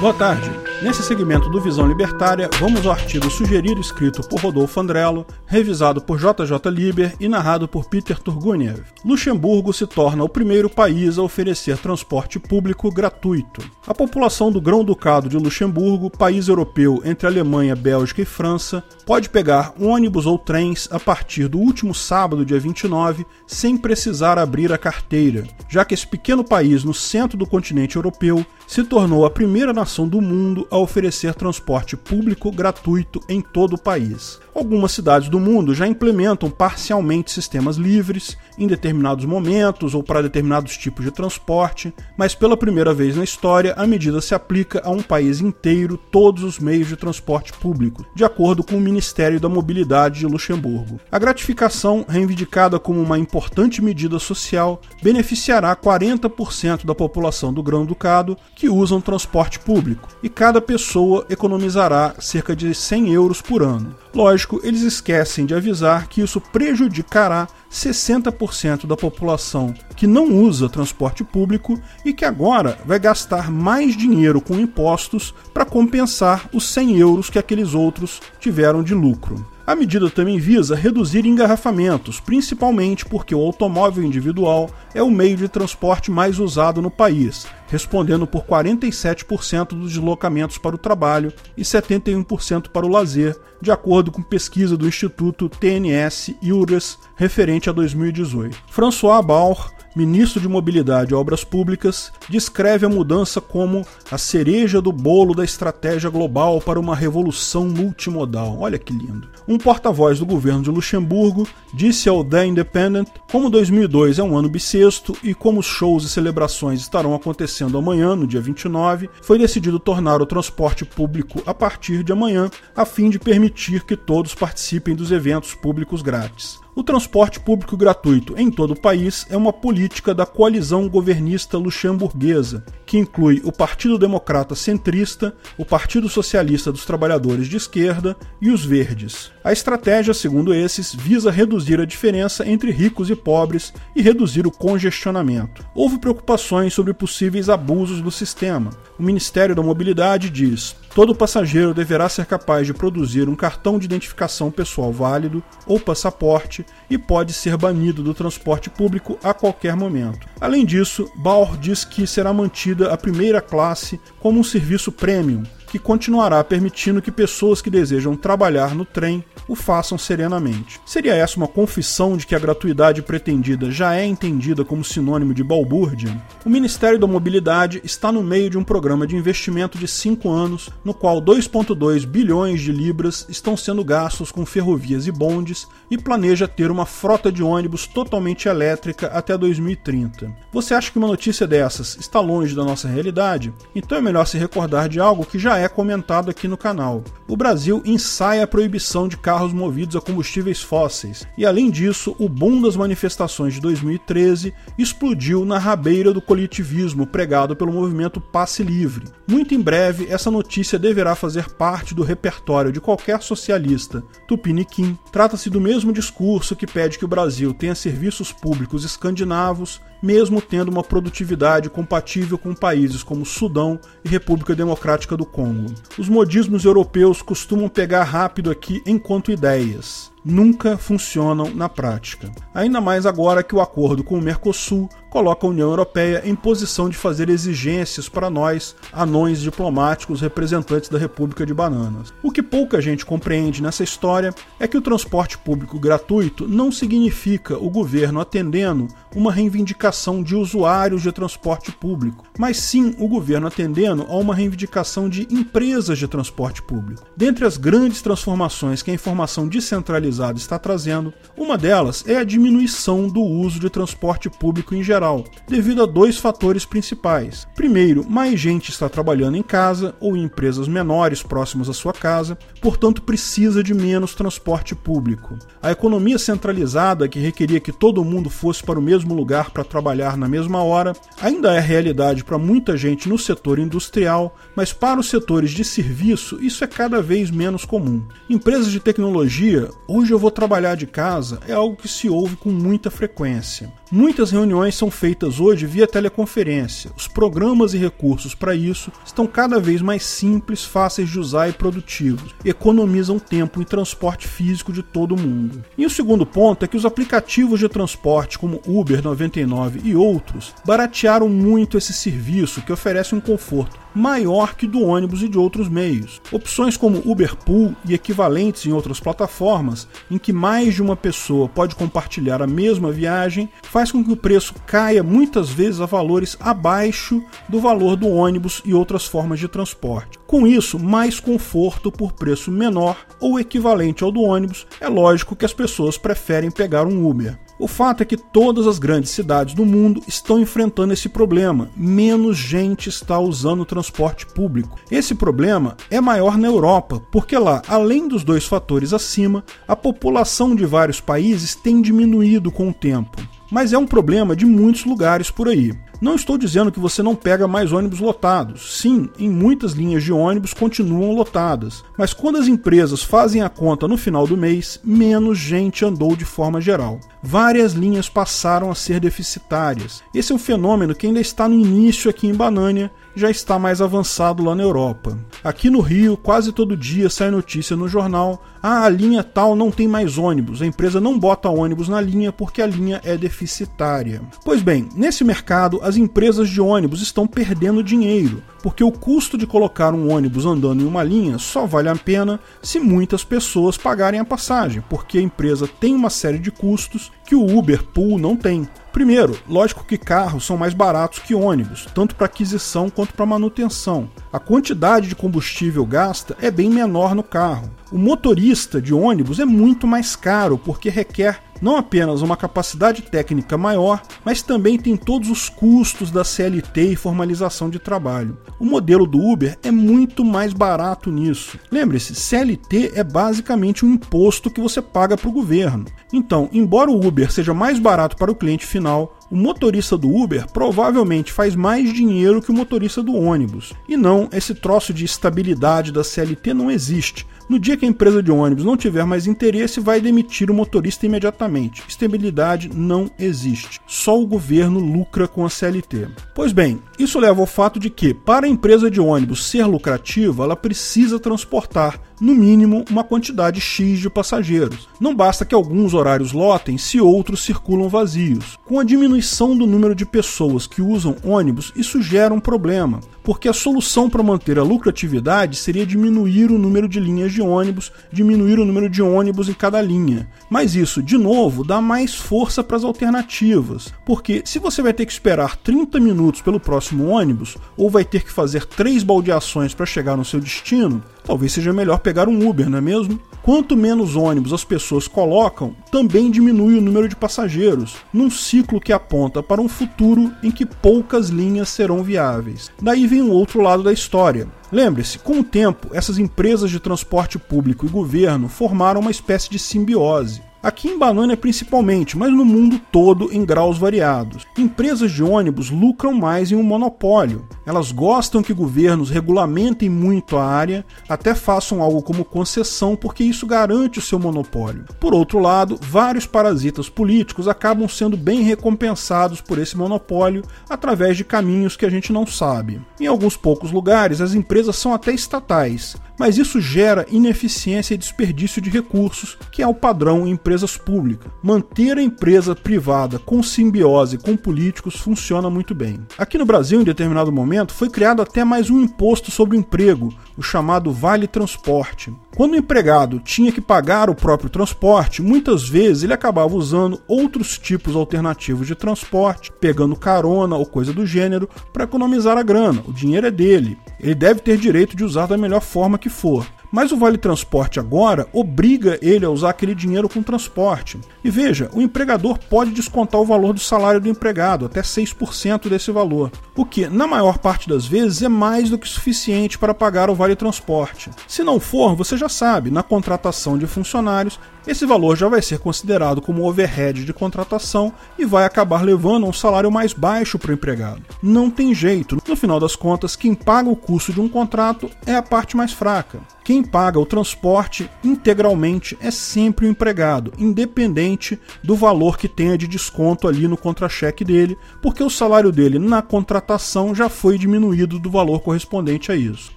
Boa tarde. Nesse segmento do Visão Libertária, vamos ao artigo sugerido escrito por Rodolfo Andrello, revisado por JJ Liber e narrado por Peter Turguniev. Luxemburgo se torna o primeiro país a oferecer transporte público gratuito. A população do Grão-Ducado de Luxemburgo, país europeu entre Alemanha, Bélgica e França, pode pegar ônibus ou trens a partir do último sábado, dia 29, sem precisar abrir a carteira, já que esse pequeno país no centro do continente europeu se tornou a primeira nação do mundo a oferecer transporte público gratuito em todo o país. Algumas cidades do mundo já implementam parcialmente sistemas livres em determinados momentos ou para determinados tipos de transporte, mas pela primeira vez na história a medida se aplica a um país inteiro todos os meios de transporte público, de acordo com o Ministério da Mobilidade de Luxemburgo. A gratificação, reivindicada como uma importante medida social, beneficiará 40% da população do Grão-Ducado que usam transporte público, e cada pessoa economizará cerca de 100 euros por ano. Lógico, eles esquecem de avisar que isso prejudicará 60% da população que não usa transporte público e que agora vai gastar mais dinheiro com impostos para compensar os 100 euros que aqueles outros tiveram de lucro. A medida também visa reduzir engarrafamentos, principalmente porque o automóvel individual é o meio de transporte mais usado no país, respondendo por 47% dos deslocamentos para o trabalho e 71% para o lazer, de acordo com pesquisa do Instituto TNS Iures referente a 2018. François Bauer ministro de Mobilidade e Obras Públicas, descreve a mudança como a cereja do bolo da estratégia global para uma revolução multimodal. Olha que lindo. Um porta-voz do governo de Luxemburgo disse ao The Independent como 2002 é um ano bissexto e como os shows e celebrações estarão acontecendo amanhã, no dia 29, foi decidido tornar o transporte público a partir de amanhã, a fim de permitir que todos participem dos eventos públicos grátis. O transporte público gratuito em todo o país é uma política da coalizão governista luxemburguesa, que inclui o Partido Democrata Centrista, o Partido Socialista dos Trabalhadores de Esquerda e os Verdes. A estratégia, segundo esses, visa reduzir a diferença entre ricos e pobres e reduzir o congestionamento. Houve preocupações sobre possíveis abusos do sistema. O Ministério da Mobilidade diz: todo passageiro deverá ser capaz de produzir um cartão de identificação pessoal válido ou passaporte e pode ser banido do transporte público a qualquer momento. Além disso, Bauer diz que será mantida a primeira classe como um serviço premium que continuará permitindo que pessoas que desejam trabalhar no trem o façam serenamente. Seria essa uma confissão de que a gratuidade pretendida já é entendida como sinônimo de balbúrdia? O Ministério da Mobilidade está no meio de um programa de investimento de 5 anos, no qual 2,2 bilhões de libras estão sendo gastos com ferrovias e bondes e planeja ter uma frota de ônibus totalmente elétrica até 2030. Você acha que uma notícia dessas está longe da nossa realidade? Então é melhor se recordar de algo que já é comentado aqui no canal. O Brasil ensaia a proibição de carros movidos a combustíveis fósseis, e além disso, o boom das manifestações de 2013 explodiu na rabeira do coletivismo pregado pelo movimento Passe Livre. Muito em breve, essa notícia deverá fazer parte do repertório de qualquer socialista tupiniquim. Trata-se do mesmo discurso que pede que o Brasil tenha serviços públicos escandinavos, mesmo tendo uma produtividade compatível com países como Sudão e República Democrática do Congo. Os modismos europeus costumam pegar rápido aqui enquanto ideias nunca funcionam na prática. Ainda mais agora que o acordo com o Mercosul coloca a União Europeia em posição de fazer exigências para nós, anões diplomáticos representantes da República de Bananas. O que pouca gente compreende nessa história é que o transporte público gratuito não significa o governo atendendo uma reivindicação de usuários de transporte público, mas sim o governo atendendo a uma reivindicação de empresas de transporte público. Dentre as grandes transformações que a informação descentralizada está trazendo. Uma delas é a diminuição do uso de transporte público em geral, devido a dois fatores principais. Primeiro, mais gente está trabalhando em casa ou em empresas menores próximas à sua casa, portanto precisa de menos transporte público. A economia centralizada, que requeria que todo mundo fosse para o mesmo lugar para trabalhar na mesma hora, ainda é realidade para muita gente no setor industrial, mas para os setores de serviço isso é cada vez menos comum. Empresas de tecnologia ou hoje eu vou trabalhar de casa é algo que se ouve com muita frequência. Muitas reuniões são feitas hoje via teleconferência. Os programas e recursos para isso estão cada vez mais simples, fáceis de usar e produtivos. Economizam tempo em transporte físico de todo mundo. E o segundo ponto é que os aplicativos de transporte como Uber 99 e outros baratearam muito esse serviço que oferece um conforto maior que do ônibus e de outros meios. Opções como Uber Pool e equivalentes em outras plataformas, em que mais de uma pessoa pode compartilhar a mesma viagem, faz com que o preço caia muitas vezes a valores abaixo do valor do ônibus e outras formas de transporte. Com isso, mais conforto por preço menor ou equivalente ao do ônibus, é lógico que as pessoas preferem pegar um Uber. O fato é que todas as grandes cidades do mundo estão enfrentando esse problema. Menos gente está usando o transporte público. Esse problema é maior na Europa, porque lá, além dos dois fatores acima, a população de vários países tem diminuído com o tempo. Mas é um problema de muitos lugares por aí. Não estou dizendo que você não pega mais ônibus lotados. Sim, em muitas linhas de ônibus continuam lotadas. Mas quando as empresas fazem a conta no final do mês, menos gente andou de forma geral. Várias linhas passaram a ser deficitárias. Esse é um fenômeno que ainda está no início aqui em Banânia já está mais avançado lá na Europa. Aqui no Rio, quase todo dia sai notícia no jornal: ah, a linha tal não tem mais ônibus, a empresa não bota ônibus na linha porque a linha é deficitária. Pois bem, nesse mercado, as empresas de ônibus estão perdendo dinheiro, porque o custo de colocar um ônibus andando em uma linha só vale a pena se muitas pessoas pagarem a passagem, porque a empresa tem uma série de custos que o Uber Pool não tem. Primeiro, lógico que carros são mais baratos que ônibus, tanto para aquisição quanto para manutenção. A quantidade de combustível gasta é bem menor no carro. O motorista de ônibus é muito mais caro porque requer não apenas uma capacidade técnica maior, mas também tem todos os custos da CLT e formalização de trabalho. O modelo do Uber é muito mais barato nisso. Lembre-se, CLT é basicamente um imposto que você paga para o governo. Então, embora o Uber seja mais barato para o cliente final, o motorista do Uber provavelmente faz mais dinheiro que o motorista do ônibus. E não, esse troço de estabilidade da CLT não existe. No dia que a empresa de ônibus não tiver mais interesse, vai demitir o motorista imediatamente. Estabilidade não existe. Só o governo lucra com a CLT. Pois bem, isso leva ao fato de que, para a empresa de ônibus ser lucrativa, ela precisa transportar no mínimo uma quantidade X de passageiros. Não basta que alguns horários lotem se outros circulam vazios. Com a diminuição do número de pessoas que usam ônibus, isso gera um problema, porque a solução para manter a lucratividade seria diminuir o número de linhas de ônibus, diminuir o número de ônibus em cada linha. Mas isso, de novo, dá mais força para as alternativas, porque se você vai ter que esperar 30 minutos pelo próximo ônibus, ou vai ter que fazer três baldeações para chegar no seu destino, talvez seja melhor pegar um Uber, não é mesmo? Quanto menos ônibus as pessoas colocam, também diminui o número de passageiros, num ciclo que aponta para um futuro em que poucas linhas serão viáveis. Daí vem o outro lado da história. Lembre-se, com o tempo, essas empresas de transporte público e governo formaram uma espécie de simbiose. Aqui em Banana principalmente, mas no mundo todo em graus variados. Empresas de ônibus lucram mais em um monopólio. Elas gostam que governos regulamentem muito a área, até façam algo como concessão, porque isso garante o seu monopólio. Por outro lado, vários parasitas políticos acabam sendo bem recompensados por esse monopólio através de caminhos que a gente não sabe. Em alguns poucos lugares, as empresas são até estatais, mas isso gera ineficiência e desperdício de recursos, que é o padrão em empresas públicas. Manter a empresa privada com simbiose com políticos funciona muito bem. Aqui no Brasil, em determinado momento, foi criado até mais um imposto sobre o emprego, o chamado Vale Transporte. Quando o empregado tinha que pagar o próprio transporte, muitas vezes ele acabava usando outros tipos alternativos de transporte, pegando carona ou coisa do gênero, para economizar a grana. O dinheiro é dele. Ele deve ter direito de usar da melhor forma que for. Mas o Vale Transporte agora obriga ele a usar aquele dinheiro com transporte. E veja, o empregador pode descontar o valor do salário do empregado, até 6% desse valor, o que, na maior parte das vezes, é mais do que suficiente para pagar o Vale Transporte. Se não for, você já sabe, na contratação de funcionários esse valor já vai ser considerado como overhead de contratação e vai acabar levando um salário mais baixo para o empregado. Não tem jeito, no final das contas, quem paga o custo de um contrato é a parte mais fraca. Quem paga o transporte integralmente é sempre o empregado, independente do valor que tenha de desconto ali no contra-cheque dele, porque o salário dele na contratação já foi diminuído do valor correspondente a isso.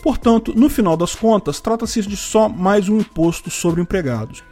Portanto, no final das contas, trata-se de só mais um imposto sobre empregados.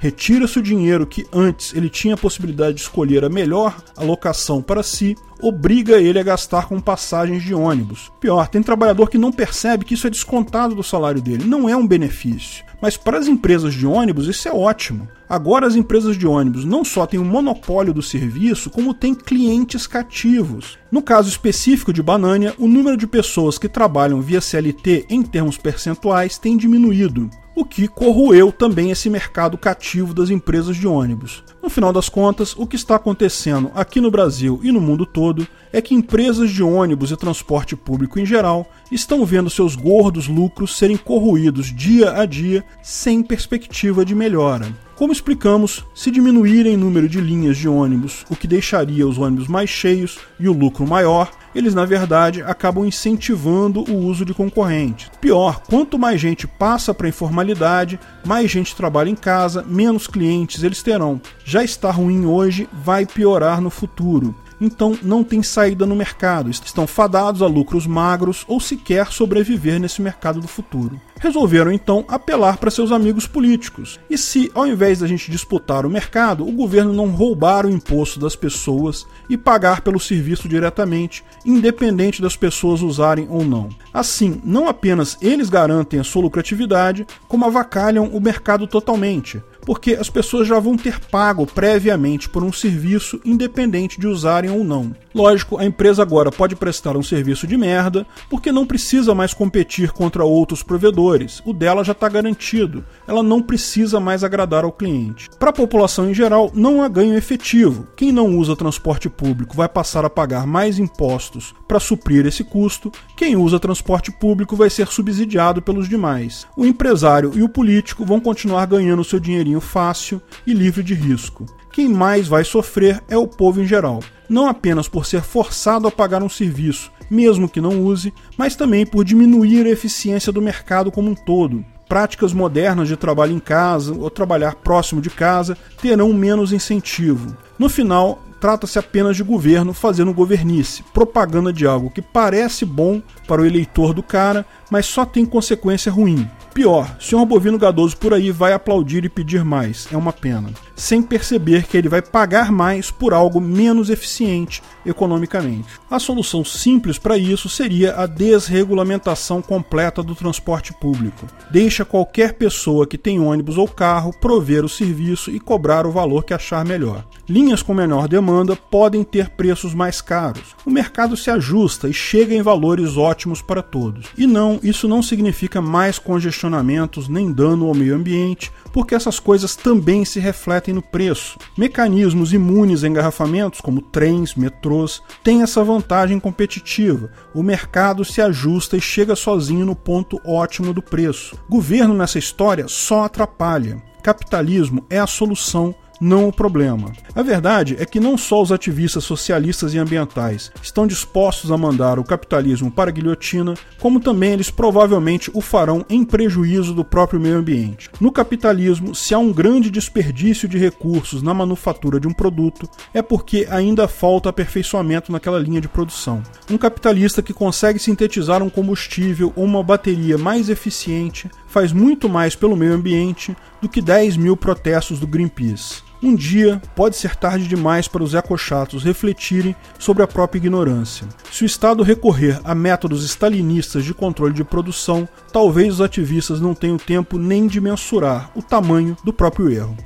Retira-se o dinheiro que antes ele tinha a possibilidade de escolher a melhor alocação para si, obriga ele a gastar com passagens de ônibus. Pior, tem trabalhador que não percebe que isso é descontado do salário dele, não é um benefício. Mas para as empresas de ônibus isso é ótimo. Agora as empresas de ônibus não só têm o um monopólio do serviço, como têm clientes cativos. No caso específico de Banânia, o número de pessoas que trabalham via CLT em termos percentuais tem diminuído o que corroeu também esse mercado cativo das empresas de ônibus. No final das contas, o que está acontecendo aqui no Brasil e no mundo todo é que empresas de ônibus e transporte público em geral estão vendo seus gordos lucros serem corroídos dia a dia sem perspectiva de melhora. Como explicamos, se diminuírem o número de linhas de ônibus, o que deixaria os ônibus mais cheios e o lucro maior, eles na verdade acabam incentivando o uso de concorrentes. Pior, quanto mais gente passa para a informalidade, mais gente trabalha em casa, menos clientes eles terão. Já está ruim hoje, vai piorar no futuro então não tem saída no mercado, estão fadados a lucros magros ou sequer sobreviver nesse mercado do futuro. Resolveram então apelar para seus amigos políticos. E se, ao invés da gente disputar o mercado, o governo não roubar o imposto das pessoas e pagar pelo serviço diretamente, independente das pessoas usarem ou não? Assim, não apenas eles garantem a sua lucratividade, como avacalham o mercado totalmente porque as pessoas já vão ter pago previamente por um serviço independente de usarem ou não. Lógico, a empresa agora pode prestar um serviço de merda, porque não precisa mais competir contra outros provedores. O dela já está garantido. Ela não precisa mais agradar ao cliente. Para a população em geral, não há ganho efetivo. Quem não usa transporte público vai passar a pagar mais impostos para suprir esse custo. Quem usa transporte público vai ser subsidiado pelos demais. O empresário e o político vão continuar ganhando seu dinheirinho fácil e livre de risco. Quem mais vai sofrer é o povo em geral, não apenas por ser forçado a pagar um serviço, mesmo que não use, mas também por diminuir a eficiência do mercado como um todo. Práticas modernas de trabalho em casa ou trabalhar próximo de casa terão menos incentivo. No final, trata-se apenas de governo fazendo governice, propaganda de algo que parece bom para o eleitor do cara, mas só tem consequência ruim. Pior, senhor Bovino Gadoso por aí vai aplaudir e pedir mais, é uma pena, sem perceber que ele vai pagar mais por algo menos eficiente economicamente. A solução simples para isso seria a desregulamentação completa do transporte público. Deixa qualquer pessoa que tem ônibus ou carro prover o serviço e cobrar o valor que achar melhor. Linhas com menor demanda podem ter preços mais caros. O mercado se ajusta e chega em valores ótimos para todos. E não, isso não significa mais congestionamentos nem dano ao meio ambiente, porque essas coisas também se refletem no preço. Mecanismos imunes a engarrafamentos, como trens, metrôs, têm essa vantagem competitiva. O mercado se ajusta e chega sozinho no ponto ótimo do preço. Governo nessa história só atrapalha. Capitalismo é a solução não o problema. A verdade é que não só os ativistas socialistas e ambientais estão dispostos a mandar o capitalismo para a guilhotina, como também eles provavelmente o farão em prejuízo do próprio meio ambiente. No capitalismo, se há um grande desperdício de recursos na manufatura de um produto, é porque ainda falta aperfeiçoamento naquela linha de produção. Um capitalista que consegue sintetizar um combustível ou uma bateria mais eficiente faz muito mais pelo meio ambiente do que 10 mil protestos do Greenpeace. Um dia pode ser tarde demais para os ecochatos refletirem sobre a própria ignorância. Se o Estado recorrer a métodos stalinistas de controle de produção, talvez os ativistas não tenham tempo nem de mensurar o tamanho do próprio erro.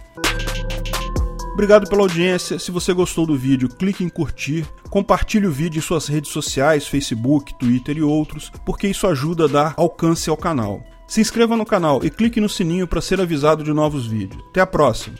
Obrigado pela audiência. Se você gostou do vídeo, clique em curtir, compartilhe o vídeo em suas redes sociais, Facebook, Twitter e outros, porque isso ajuda a dar alcance ao canal. Se inscreva no canal e clique no sininho para ser avisado de novos vídeos. Até a próxima!